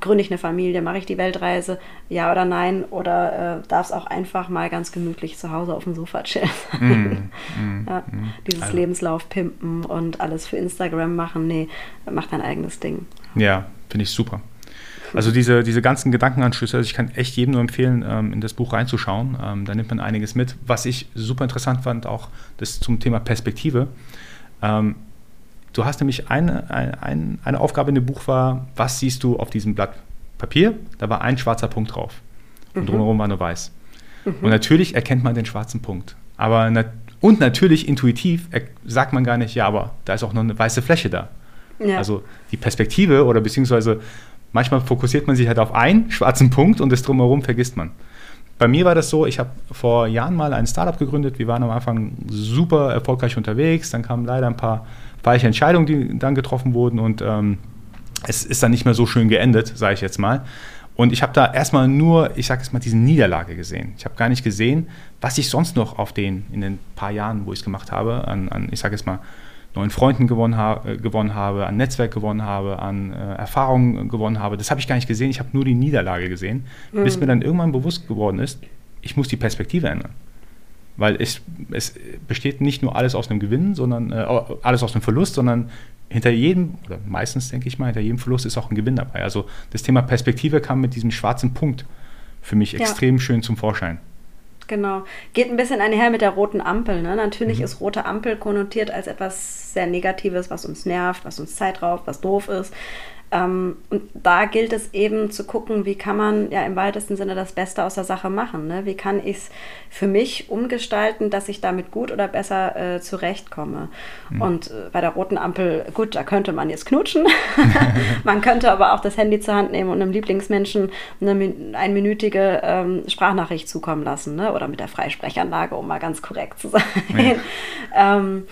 Gründe ich eine Familie? Mache ich die Weltreise? Ja oder nein? Oder äh, darf es auch einfach mal ganz gemütlich zu Hause auf dem Sofa chillen? Mm, mm, ja, mm. Dieses also. Lebenslauf pimpen und alles für Instagram machen. Nee, mach dein eigenes Ding. Ja, finde ich super. Also diese, diese ganzen Gedankenanschlüsse, also ich kann echt jedem nur empfehlen, ähm, in das Buch reinzuschauen. Ähm, da nimmt man einiges mit. Was ich super interessant fand, auch das zum Thema Perspektive. Ähm, du hast nämlich eine, eine, eine Aufgabe in dem Buch war, was siehst du auf diesem Blatt Papier? Da war ein schwarzer Punkt drauf. Und mhm. drumherum war nur weiß. Mhm. Und natürlich erkennt man den schwarzen Punkt. Aber nat und natürlich intuitiv sagt man gar nicht, ja, aber da ist auch noch eine weiße Fläche da. Ja. Also die Perspektive oder beziehungsweise manchmal fokussiert man sich halt auf einen schwarzen Punkt und das drumherum vergisst man. Bei mir war das so, ich habe vor Jahren mal ein Startup gegründet. Wir waren am Anfang super erfolgreich unterwegs. Dann kamen leider ein paar falsche Entscheidungen, die dann getroffen wurden und ähm, es ist dann nicht mehr so schön geendet, sage ich jetzt mal. Und ich habe da erstmal nur, ich sage jetzt mal, diese Niederlage gesehen. Ich habe gar nicht gesehen, was ich sonst noch auf den, in den paar Jahren, wo ich es gemacht habe, an, an ich sage jetzt mal, neuen Freunden gewonnen, ha äh, gewonnen habe, an Netzwerk gewonnen habe, an äh, Erfahrungen gewonnen habe. Das habe ich gar nicht gesehen. Ich habe nur die Niederlage gesehen, mhm. bis mir dann irgendwann bewusst geworden ist, ich muss die Perspektive ändern. Weil es, es besteht nicht nur alles aus einem Gewinn, sondern äh, alles aus einem Verlust, sondern hinter jedem, oder meistens denke ich mal, hinter jedem Verlust ist auch ein Gewinn dabei. Also das Thema Perspektive kam mit diesem schwarzen Punkt für mich ja. extrem schön zum Vorschein. Genau. Geht ein bisschen einher mit der roten Ampel. Ne? Natürlich mhm. ist rote Ampel konnotiert als etwas sehr Negatives, was uns nervt, was uns Zeit raubt, was doof ist. Ähm, und da gilt es eben zu gucken, wie kann man ja im weitesten Sinne das Beste aus der Sache machen. Ne? Wie kann ich es für mich umgestalten, dass ich damit gut oder besser äh, zurechtkomme. Mhm. Und äh, bei der roten Ampel, gut, da könnte man jetzt knutschen. man könnte aber auch das Handy zur Hand nehmen und einem Lieblingsmenschen eine einminütige ähm, Sprachnachricht zukommen lassen. Ne? Oder mit der Freisprechanlage, um mal ganz korrekt zu sein. Ja. ähm,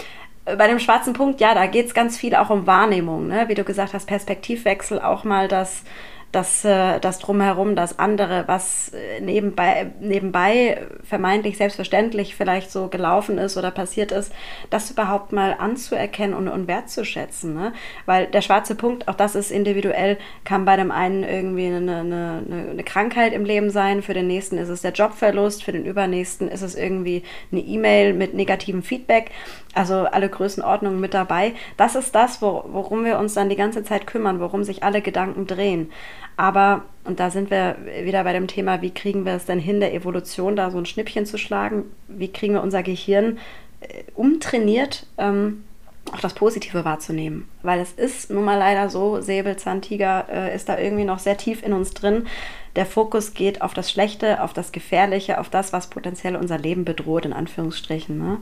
bei dem schwarzen Punkt, ja, da geht es ganz viel auch um Wahrnehmung, ne? wie du gesagt hast, Perspektivwechsel, auch mal das das, äh, das drumherum, das andere, was äh, nebenbei, nebenbei vermeintlich selbstverständlich vielleicht so gelaufen ist oder passiert ist, das überhaupt mal anzuerkennen und, und wertzuschätzen. Ne? Weil der schwarze Punkt, auch das ist individuell, kann bei dem einen irgendwie eine, eine, eine Krankheit im Leben sein, für den nächsten ist es der Jobverlust, für den übernächsten ist es irgendwie eine E-Mail mit negativem Feedback. Also alle Größenordnungen mit dabei. Das ist das, worum wir uns dann die ganze Zeit kümmern, worum sich alle Gedanken drehen. Aber, und da sind wir wieder bei dem Thema, wie kriegen wir es denn hin, der Evolution da so ein Schnippchen zu schlagen? Wie kriegen wir unser Gehirn äh, umtrainiert, ähm, auch das Positive wahrzunehmen? Weil es ist nun mal leider so, Säbelzahntiger äh, ist da irgendwie noch sehr tief in uns drin. Der Fokus geht auf das Schlechte, auf das Gefährliche, auf das, was potenziell unser Leben bedroht, in Anführungsstrichen. Ne?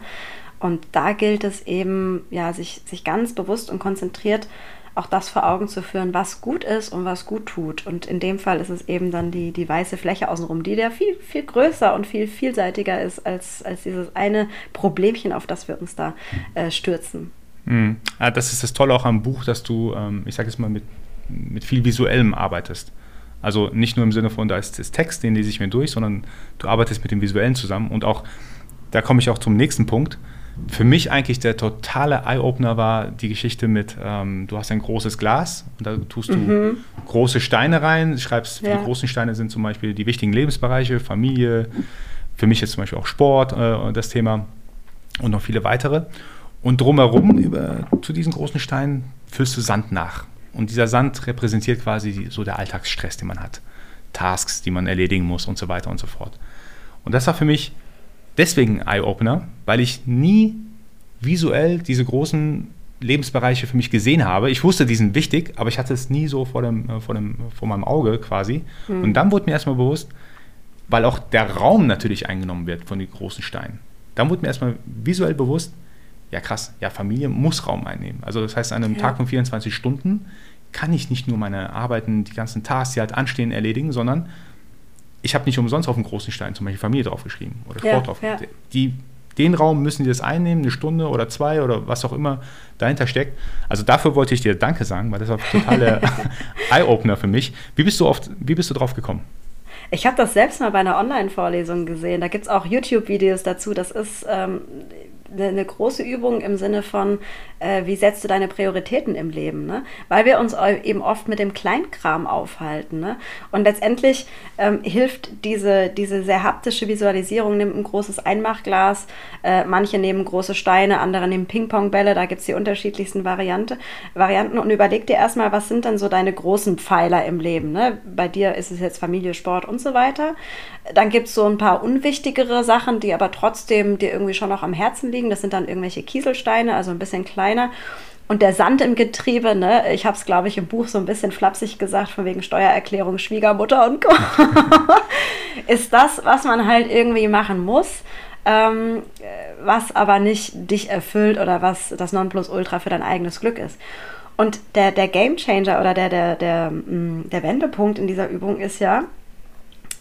Und da gilt es eben, ja, sich, sich ganz bewusst und konzentriert auch das vor Augen zu führen, was gut ist und was gut tut. Und in dem Fall ist es eben dann die, die weiße Fläche außenrum, die ja viel, viel größer und viel vielseitiger ist als, als dieses eine Problemchen, auf das wir uns da äh, stürzen. Mhm. Ja, das ist das Tolle auch am Buch, dass du, ähm, ich sage es mal, mit, mit viel Visuellem arbeitest. Also nicht nur im Sinne von, da ist das Text, den lese ich mir durch, sondern du arbeitest mit dem Visuellen zusammen. Und auch, da komme ich auch zum nächsten Punkt, für mich eigentlich der totale Eye-Opener war die Geschichte mit, ähm, du hast ein großes Glas und da tust du mhm. große Steine rein, schreibst, ja. die großen Steine sind zum Beispiel die wichtigen Lebensbereiche, Familie, Für mich ist zum Beispiel auch Sport äh, das Thema und noch viele weitere. Und drumherum über, zu diesen großen Steinen füllst du Sand nach. Und dieser Sand repräsentiert quasi so der Alltagsstress, den man hat. Tasks, die man erledigen muss und so weiter und so fort. Und das war für mich deswegen ein Eye-Opener, weil ich nie visuell diese großen Lebensbereiche für mich gesehen habe. Ich wusste, die sind wichtig, aber ich hatte es nie so vor, dem, äh, vor, dem, vor meinem Auge quasi. Mhm. Und dann wurde mir erstmal bewusst, weil auch der Raum natürlich eingenommen wird von den großen Steinen. Dann wurde mir erstmal visuell bewusst, ja krass, ja, Familie muss Raum einnehmen. Also das heißt, an einem ja. Tag von 24 Stunden kann ich nicht nur meine Arbeiten, die ganzen Tasks, die halt anstehen, erledigen, sondern ich habe nicht umsonst auf dem großen Stein zum Beispiel Familie draufgeschrieben oder Sport ja, drauf. Ja. Die, den Raum müssen die das einnehmen, eine Stunde oder zwei oder was auch immer dahinter steckt. Also dafür wollte ich dir Danke sagen, weil das war total der Eye-Opener für mich. Wie bist du oft, wie bist du drauf gekommen? Ich habe das selbst mal bei einer Online-Vorlesung gesehen. Da gibt es auch YouTube-Videos dazu. Das ist, ähm, eine, große Übung im Sinne von, äh, wie setzt du deine Prioritäten im Leben, ne? Weil wir uns eben oft mit dem Kleinkram aufhalten, ne? Und letztendlich ähm, hilft diese, diese sehr haptische Visualisierung, nimmt ein großes Einmachglas, äh, manche nehmen große Steine, andere nehmen Ping-Pong-Bälle, da gibt es die unterschiedlichsten Variante, Varianten und überleg dir erstmal, was sind denn so deine großen Pfeiler im Leben, ne? Bei dir ist es jetzt Familie, Sport und so weiter. Dann gibt es so ein paar unwichtigere Sachen, die aber trotzdem dir irgendwie schon noch am Herzen liegen. Das sind dann irgendwelche Kieselsteine, also ein bisschen kleiner. Und der Sand im Getriebe, ne, ich habe es, glaube ich, im Buch so ein bisschen flapsig gesagt, von wegen Steuererklärung, Schwiegermutter und Co. ist das, was man halt irgendwie machen muss, ähm, was aber nicht dich erfüllt oder was das Nonplusultra für dein eigenes Glück ist. Und der, der Game Changer oder der, der, der, mm, der Wendepunkt in dieser Übung ist ja,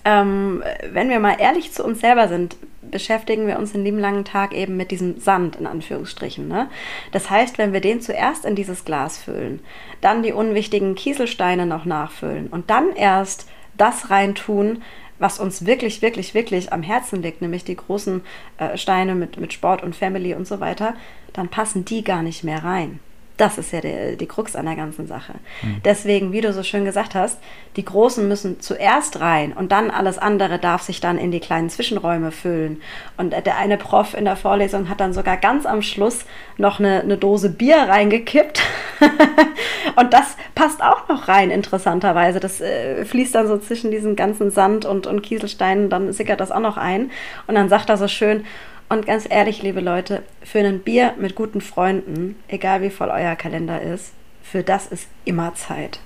ähm, wenn wir mal ehrlich zu uns selber sind, beschäftigen wir uns den lieben langen Tag eben mit diesem Sand in Anführungsstrichen. Ne? Das heißt, wenn wir den zuerst in dieses Glas füllen, dann die unwichtigen Kieselsteine noch nachfüllen und dann erst das reintun, was uns wirklich, wirklich, wirklich am Herzen liegt, nämlich die großen äh, Steine mit, mit Sport und Family und so weiter, dann passen die gar nicht mehr rein. Das ist ja die, die Krux an der ganzen Sache. Mhm. Deswegen, wie du so schön gesagt hast, die Großen müssen zuerst rein und dann alles andere darf sich dann in die kleinen Zwischenräume füllen. Und der eine Prof in der Vorlesung hat dann sogar ganz am Schluss noch eine, eine Dose Bier reingekippt. und das passt auch noch rein, interessanterweise. Das äh, fließt dann so zwischen diesen ganzen Sand und, und Kieselsteinen, dann sickert das auch noch ein. Und dann sagt er so schön, und ganz ehrlich, liebe Leute, für ein Bier mit guten Freunden, egal wie voll euer Kalender ist, für das ist immer Zeit.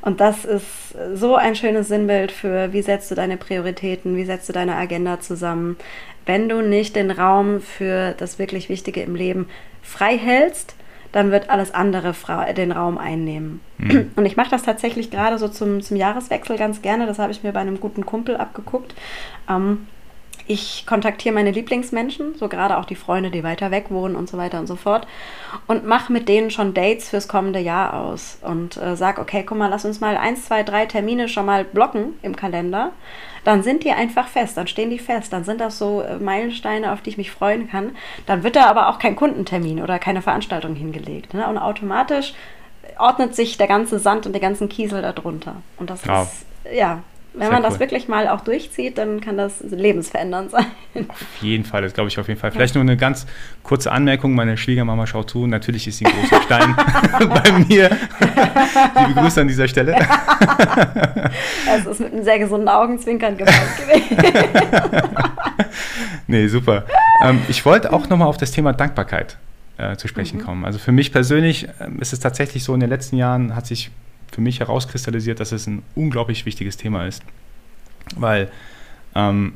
Und das ist so ein schönes Sinnbild für, wie setzt du deine Prioritäten, wie setzt du deine Agenda zusammen. Wenn du nicht den Raum für das wirklich Wichtige im Leben frei hältst, dann wird alles andere den Raum einnehmen. Mhm. Und ich mache das tatsächlich gerade so zum, zum Jahreswechsel ganz gerne. Das habe ich mir bei einem guten Kumpel abgeguckt. Ähm, ich kontaktiere meine Lieblingsmenschen, so gerade auch die Freunde, die weiter weg wohnen und so weiter und so fort, und mache mit denen schon Dates fürs kommende Jahr aus und äh, sage, okay, guck mal, lass uns mal eins, zwei, drei Termine schon mal blocken im Kalender. Dann sind die einfach fest, dann stehen die fest, dann sind das so äh, Meilensteine, auf die ich mich freuen kann. Dann wird da aber auch kein Kundentermin oder keine Veranstaltung hingelegt. Ne? Und automatisch ordnet sich der ganze Sand und der ganzen Kiesel darunter. Und das ja. ist, ja, wenn man das wirklich mal auch durchzieht, dann kann das lebensverändernd sein. Auf jeden Fall, das glaube ich auf jeden Fall. Vielleicht nur eine ganz kurze Anmerkung. Meine Schwiegermama schaut zu. Natürlich ist sie ein großer Stein bei mir. Liebe Grüße an dieser Stelle. Es ist mit einem sehr gesunden Augenzwinkern gemeint gewesen. nee, super. Ähm, ich wollte auch nochmal auf das Thema Dankbarkeit äh, zu sprechen mhm. kommen. Also für mich persönlich äh, ist es tatsächlich so, in den letzten Jahren hat sich für mich herauskristallisiert, dass es ein unglaublich wichtiges Thema ist. Weil ähm,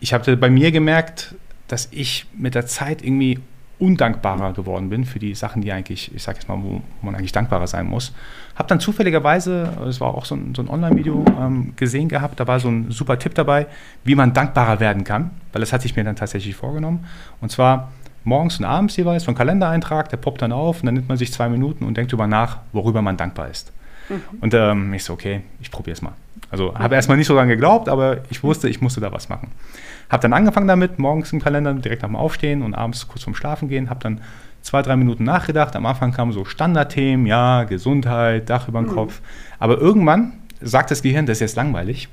ich habe bei mir gemerkt, dass ich mit der Zeit irgendwie undankbarer geworden bin für die Sachen, die eigentlich, ich sage jetzt mal, wo man eigentlich dankbarer sein muss. Habe dann zufälligerweise, es war auch so ein, so ein Online-Video ähm, gesehen gehabt, da war so ein super Tipp dabei, wie man dankbarer werden kann, weil das hatte ich mir dann tatsächlich vorgenommen. Und zwar morgens und abends jeweils so ein Kalendereintrag, der poppt dann auf und dann nimmt man sich zwei Minuten und denkt darüber nach, worüber man dankbar ist. Mhm. Und ähm, ich so, okay, ich probiere es mal. Also habe erstmal nicht so daran geglaubt, aber ich wusste, ich musste da was machen. Habe dann angefangen damit, morgens im Kalender direkt nach dem Aufstehen und abends kurz vorm Schlafen gehen. Habe dann zwei, drei Minuten nachgedacht. Am Anfang kamen so Standardthemen, ja, Gesundheit, Dach über den mhm. Kopf. Aber irgendwann sagt das Gehirn, das ist jetzt langweilig,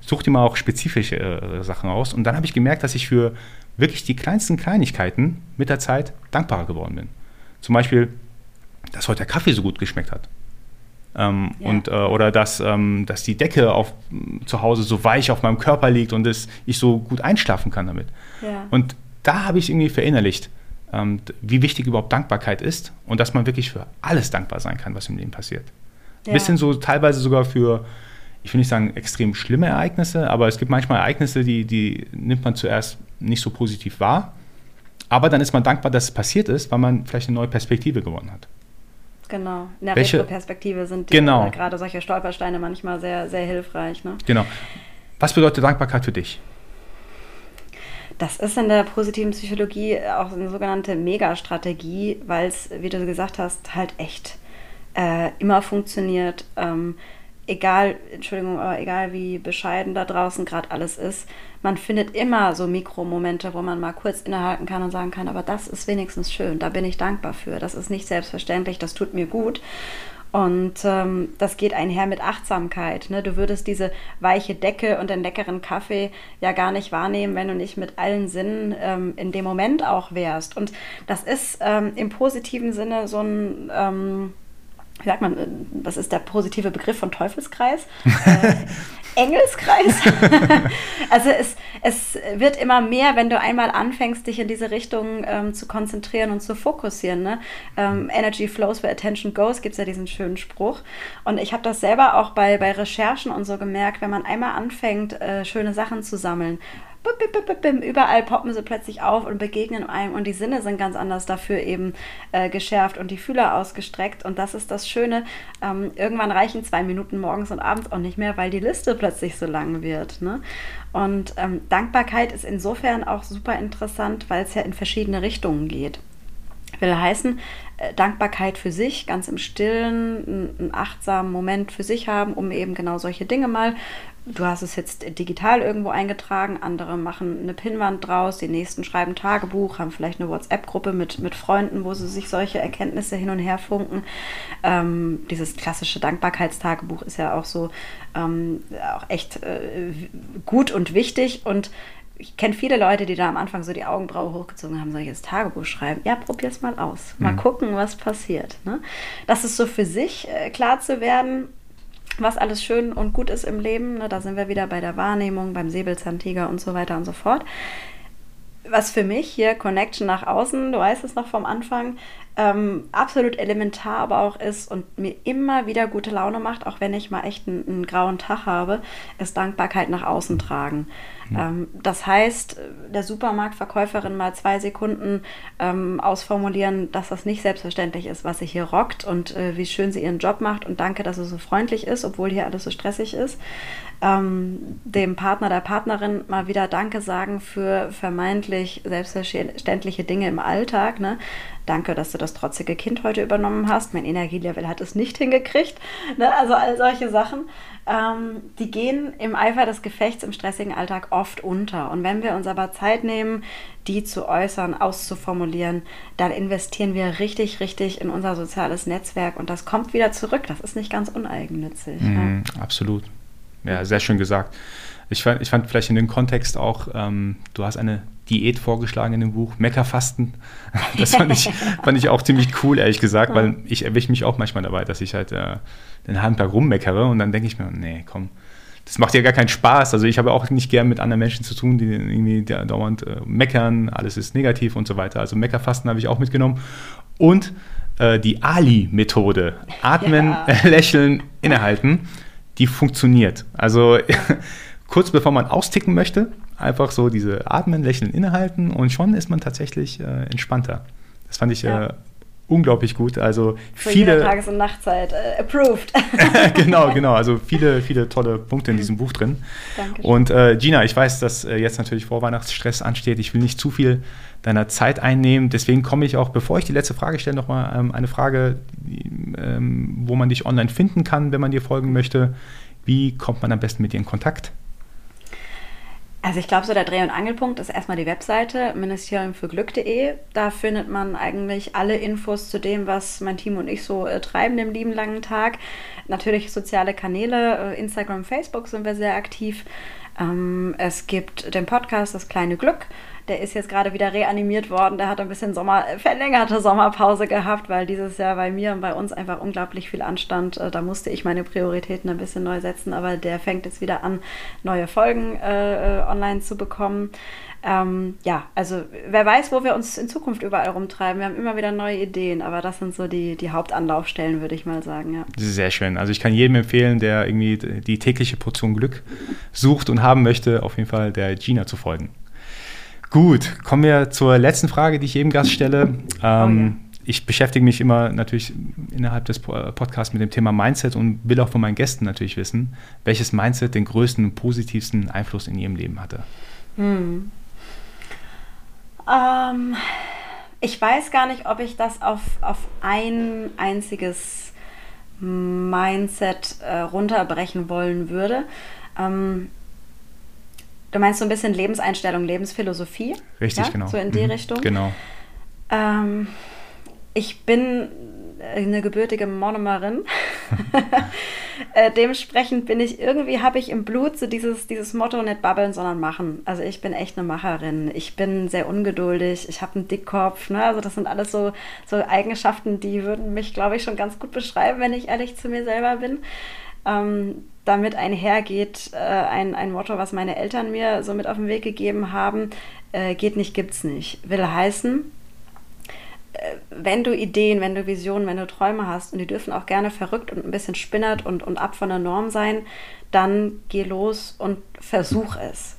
such dir mal auch spezifische äh, Sachen aus. Und dann habe ich gemerkt, dass ich für wirklich die kleinsten Kleinigkeiten mit der Zeit dankbarer geworden bin. Zum Beispiel, dass heute der Kaffee so gut geschmeckt hat. Ähm, ja. und, äh, oder dass, ähm, dass die Decke auf, zu Hause so weich auf meinem Körper liegt und dass ich so gut einschlafen kann damit. Ja. Und da habe ich irgendwie verinnerlicht, ähm, wie wichtig überhaupt Dankbarkeit ist und dass man wirklich für alles dankbar sein kann, was im Leben passiert. Ja. Bisschen so teilweise sogar für, ich will nicht sagen extrem schlimme Ereignisse, aber es gibt manchmal Ereignisse, die, die nimmt man zuerst nicht so positiv wahr. Aber dann ist man dankbar, dass es passiert ist, weil man vielleicht eine neue Perspektive gewonnen hat. Genau. In der Welche, Perspektive sind die, genau. Äh, gerade solche Stolpersteine manchmal sehr, sehr hilfreich. Ne? Genau. Was bedeutet Dankbarkeit für dich? Das ist in der positiven Psychologie auch eine sogenannte Megastrategie, weil es, wie du gesagt hast, halt echt äh, immer funktioniert. Ähm, egal, Entschuldigung, aber egal wie bescheiden da draußen gerade alles ist, man findet immer so Mikromomente, wo man mal kurz innehalten kann und sagen kann, aber das ist wenigstens schön, da bin ich dankbar für. Das ist nicht selbstverständlich, das tut mir gut. Und ähm, das geht einher mit Achtsamkeit. Ne? Du würdest diese weiche Decke und den leckeren Kaffee ja gar nicht wahrnehmen, wenn du nicht mit allen Sinnen ähm, in dem Moment auch wärst. Und das ist ähm, im positiven Sinne so ein ähm, wie sagt man, äh, was ist der positive Begriff von Teufelskreis? äh, Engelskreis. also es, es wird immer mehr, wenn du einmal anfängst, dich in diese Richtung ähm, zu konzentrieren und zu fokussieren. Ne? Ähm, Energy flows where attention goes, gibt es ja diesen schönen Spruch. Und ich habe das selber auch bei, bei Recherchen und so gemerkt, wenn man einmal anfängt, äh, schöne Sachen zu sammeln, überall poppen sie plötzlich auf und begegnen einem und die Sinne sind ganz anders dafür eben äh, geschärft und die Fühler ausgestreckt und das ist das Schöne. Ähm, irgendwann reichen zwei Minuten morgens und abends auch nicht mehr, weil die Liste plötzlich so lang wird. Ne? Und ähm, Dankbarkeit ist insofern auch super interessant, weil es ja in verschiedene Richtungen geht. Will heißen, äh, Dankbarkeit für sich, ganz im Stillen, einen achtsamen Moment für sich haben, um eben genau solche Dinge mal du hast es jetzt digital irgendwo eingetragen, andere machen eine Pinnwand draus, die nächsten schreiben Tagebuch, haben vielleicht eine WhatsApp-Gruppe mit, mit Freunden, wo sie sich solche Erkenntnisse hin und her funken. Ähm, dieses klassische Dankbarkeitstagebuch ist ja auch so ähm, auch echt äh, gut und wichtig und ich kenne viele Leute, die da am Anfang so die Augenbraue hochgezogen haben, soll ich jetzt Tagebuch schreiben? Ja, probier's mal aus. Mal mhm. gucken, was passiert. Ne? Das ist so für sich äh, klar zu werden, was alles schön und gut ist im Leben. Ne? Da sind wir wieder bei der Wahrnehmung, beim Säbelzahntiger und so weiter und so fort. Was für mich hier Connection nach außen, du weißt es noch vom Anfang, ähm, absolut elementar aber auch ist und mir immer wieder gute Laune macht, auch wenn ich mal echt einen, einen grauen Tag habe, ist Dankbarkeit nach außen tragen. Mhm. Ähm, das heißt, der Supermarktverkäuferin mal zwei Sekunden ähm, ausformulieren, dass das nicht selbstverständlich ist, was sie hier rockt und äh, wie schön sie ihren Job macht und danke, dass sie so freundlich ist, obwohl hier alles so stressig ist. Ähm, dem Partner, der Partnerin mal wieder Danke sagen für vermeintlich selbstverständliche Dinge im Alltag. Ne? Danke, dass du das trotzige Kind heute übernommen hast. Mein Energielevel hat es nicht hingekriegt. Ne? Also all solche Sachen, ähm, die gehen im Eifer des Gefechts im stressigen Alltag oft unter. Und wenn wir uns aber Zeit nehmen, die zu äußern, auszuformulieren, dann investieren wir richtig, richtig in unser soziales Netzwerk und das kommt wieder zurück. Das ist nicht ganz uneigennützig. Mhm, ja. Absolut. Ja, sehr schön gesagt. Ich fand, ich fand vielleicht in dem Kontext auch, ähm, du hast eine Diät vorgeschlagen in dem Buch, Meckerfasten. Das fand ich, fand ich auch ziemlich cool, ehrlich gesagt, weil ich erwische mich auch manchmal dabei, dass ich halt äh, den halben Tag rummeckere und dann denke ich mir, nee, komm, das macht ja gar keinen Spaß. Also ich habe auch nicht gern mit anderen Menschen zu tun, die irgendwie dauernd äh, meckern, alles ist negativ und so weiter. Also Meckerfasten habe ich auch mitgenommen. Und äh, die Ali-Methode, atmen, ja. lächeln, innehalten, die funktioniert. Also kurz bevor man austicken möchte, einfach so diese Atmen, Lächeln, Innehalten und schon ist man tatsächlich äh, entspannter. Das fand ich ja. äh, unglaublich gut. Also Für viele Tages- und Nachtzeit äh, approved. genau, genau. Also viele, viele tolle Punkte in diesem Buch drin. Dankeschön. Und äh, Gina, ich weiß, dass äh, jetzt natürlich Vorweihnachtsstress ansteht. Ich will nicht zu viel deiner Zeit einnehmen. Deswegen komme ich auch, bevor ich die letzte Frage stelle, nochmal ähm, eine Frage, ähm, wo man dich online finden kann, wenn man dir folgen möchte. Wie kommt man am besten mit dir in Kontakt? Also ich glaube, so der Dreh- und Angelpunkt ist erstmal die Webseite ministeriumfürglück.de. Da findet man eigentlich alle Infos zu dem, was mein Team und ich so äh, treiben den lieben langen Tag. Natürlich soziale Kanäle, äh, Instagram, Facebook sind wir sehr aktiv. Ähm, es gibt den Podcast Das kleine Glück. Der ist jetzt gerade wieder reanimiert worden. Der hat ein bisschen Sommer, verlängerte Sommerpause gehabt, weil dieses Jahr bei mir und bei uns einfach unglaublich viel anstand. Äh, da musste ich meine Prioritäten ein bisschen neu setzen, aber der fängt jetzt wieder an, neue Folgen äh, äh online zu bekommen. Ähm, ja, also wer weiß, wo wir uns in Zukunft überall rumtreiben. Wir haben immer wieder neue Ideen, aber das sind so die, die Hauptanlaufstellen, würde ich mal sagen. Ja. Sehr schön. Also ich kann jedem empfehlen, der irgendwie die tägliche Portion Glück sucht und haben möchte, auf jeden Fall der Gina zu folgen. Gut, kommen wir zur letzten Frage, die ich jedem Gast stelle. Ähm, oh, ja. Ich beschäftige mich immer natürlich innerhalb des Podcasts mit dem Thema Mindset und will auch von meinen Gästen natürlich wissen, welches Mindset den größten und positivsten Einfluss in ihrem Leben hatte. Hm. Ähm, ich weiß gar nicht, ob ich das auf, auf ein einziges Mindset äh, runterbrechen wollen würde. Ähm, Du meinst so ein bisschen Lebenseinstellung, Lebensphilosophie? Richtig, ja? genau. So in die mhm, Richtung? Genau. Ähm, ich bin eine gebürtige Monomerin. äh, dementsprechend bin ich irgendwie, habe ich im Blut so dieses, dieses Motto, nicht babbeln, sondern machen. Also ich bin echt eine Macherin. Ich bin sehr ungeduldig. Ich habe einen Dickkopf. Ne? Also das sind alles so, so Eigenschaften, die würden mich, glaube ich, schon ganz gut beschreiben, wenn ich ehrlich zu mir selber bin. Ähm, damit einhergeht äh, ein, ein Motto, was meine Eltern mir so mit auf den Weg gegeben haben, äh, geht nicht, gibt's nicht. Will heißen, äh, wenn du Ideen, wenn du Visionen, wenn du Träume hast und die dürfen auch gerne verrückt und ein bisschen spinnert und, und ab von der Norm sein, dann geh los und versuch es.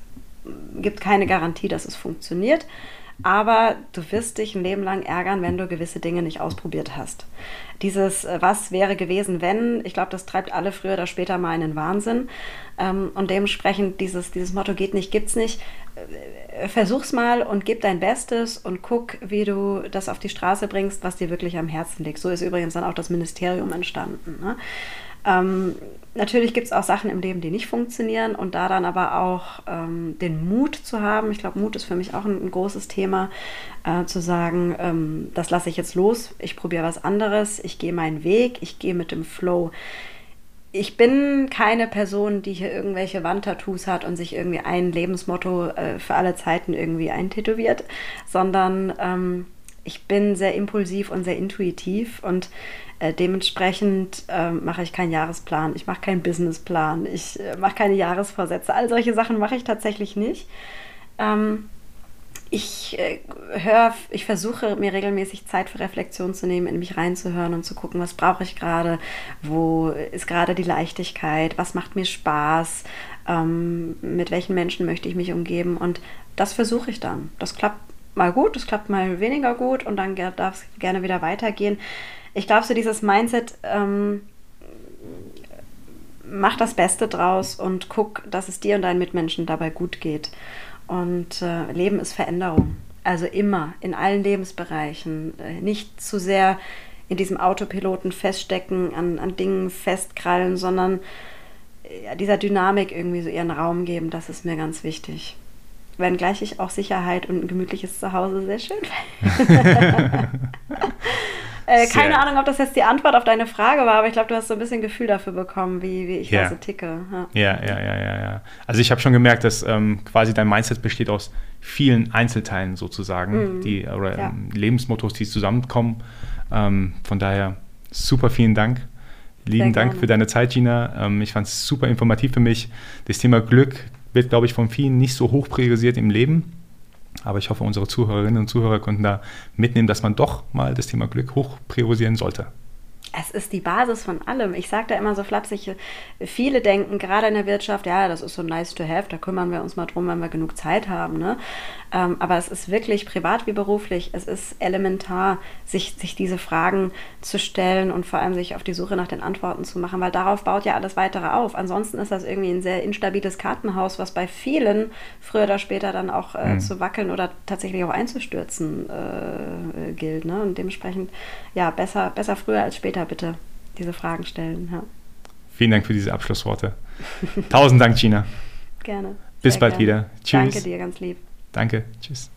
Gibt keine Garantie, dass es funktioniert, aber du wirst dich ein Leben lang ärgern, wenn du gewisse Dinge nicht ausprobiert hast. Dieses, äh, was wäre gewesen, wenn, ich glaube, das treibt alle früher oder später mal in den Wahnsinn. Ähm, und dementsprechend dieses, dieses Motto geht nicht, gibt's nicht. Äh, versuch's mal und gib dein Bestes und guck, wie du das auf die Straße bringst, was dir wirklich am Herzen liegt. So ist übrigens dann auch das Ministerium entstanden. Ne? Ähm, natürlich gibt es auch Sachen im Leben, die nicht funktionieren und da dann aber auch ähm, den Mut zu haben. Ich glaube, Mut ist für mich auch ein, ein großes Thema, äh, zu sagen, ähm, das lasse ich jetzt los, ich probiere was anderes, ich gehe meinen Weg, ich gehe mit dem Flow. Ich bin keine Person, die hier irgendwelche Wandtattoos hat und sich irgendwie ein Lebensmotto äh, für alle Zeiten irgendwie eintätowiert, sondern ähm, ich bin sehr impulsiv und sehr intuitiv und äh, dementsprechend äh, mache ich keinen Jahresplan, ich mache keinen Businessplan, ich äh, mache keine Jahresvorsätze. All solche Sachen mache ich tatsächlich nicht. Ähm, ich äh, höre, ich versuche mir regelmäßig Zeit für Reflexion zu nehmen, in mich reinzuhören und zu gucken, was brauche ich gerade, wo ist gerade die Leichtigkeit, was macht mir Spaß, ähm, mit welchen Menschen möchte ich mich umgeben und das versuche ich dann. Das klappt mal gut, das klappt mal weniger gut und dann darf es gerne wieder weitergehen ich glaube, so dieses Mindset, ähm, mach das Beste draus und guck, dass es dir und deinen Mitmenschen dabei gut geht. Und äh, Leben ist Veränderung. Also immer, in allen Lebensbereichen. Äh, nicht zu sehr in diesem Autopiloten feststecken, an, an Dingen festkrallen, sondern äh, dieser Dynamik irgendwie so ihren Raum geben. Das ist mir ganz wichtig. Wenngleich ich auch Sicherheit und ein gemütliches Zuhause sehr schön finde. Äh, keine Ahnung, ob das jetzt die Antwort auf deine Frage war, aber ich glaube, du hast so ein bisschen Gefühl dafür bekommen, wie, wie ich ja. da so ticke. Ja, ja, ja, ja. ja, ja. Also ich habe schon gemerkt, dass ähm, quasi dein Mindset besteht aus vielen Einzelteilen sozusagen, mhm. die oder ja. ähm, Lebensmottos, die zusammenkommen. Ähm, von daher super vielen Dank. Lieben Dank für deine Zeit, Gina. Ähm, ich fand es super informativ für mich. Das Thema Glück wird, glaube ich, von vielen nicht so hoch priorisiert im Leben. Aber ich hoffe, unsere Zuhörerinnen und Zuhörer konnten da mitnehmen, dass man doch mal das Thema Glück hoch priorisieren sollte es ist die Basis von allem. Ich sage da immer so flapsig, viele denken gerade in der Wirtschaft, ja, das ist so nice to have, da kümmern wir uns mal drum, wenn wir genug Zeit haben. Ne? Ähm, aber es ist wirklich privat wie beruflich, es ist elementar, sich, sich diese Fragen zu stellen und vor allem sich auf die Suche nach den Antworten zu machen, weil darauf baut ja alles weitere auf. Ansonsten ist das irgendwie ein sehr instabiles Kartenhaus, was bei vielen früher oder später dann auch äh, mhm. zu wackeln oder tatsächlich auch einzustürzen äh, gilt. Ne? Und dementsprechend, ja, besser, besser früher als später bitte diese Fragen stellen. Ja. Vielen Dank für diese Abschlussworte. Tausend Dank, Gina. Gerne. Bis bald gerne. wieder. Tschüss. Danke dir, ganz lieb. Danke, tschüss.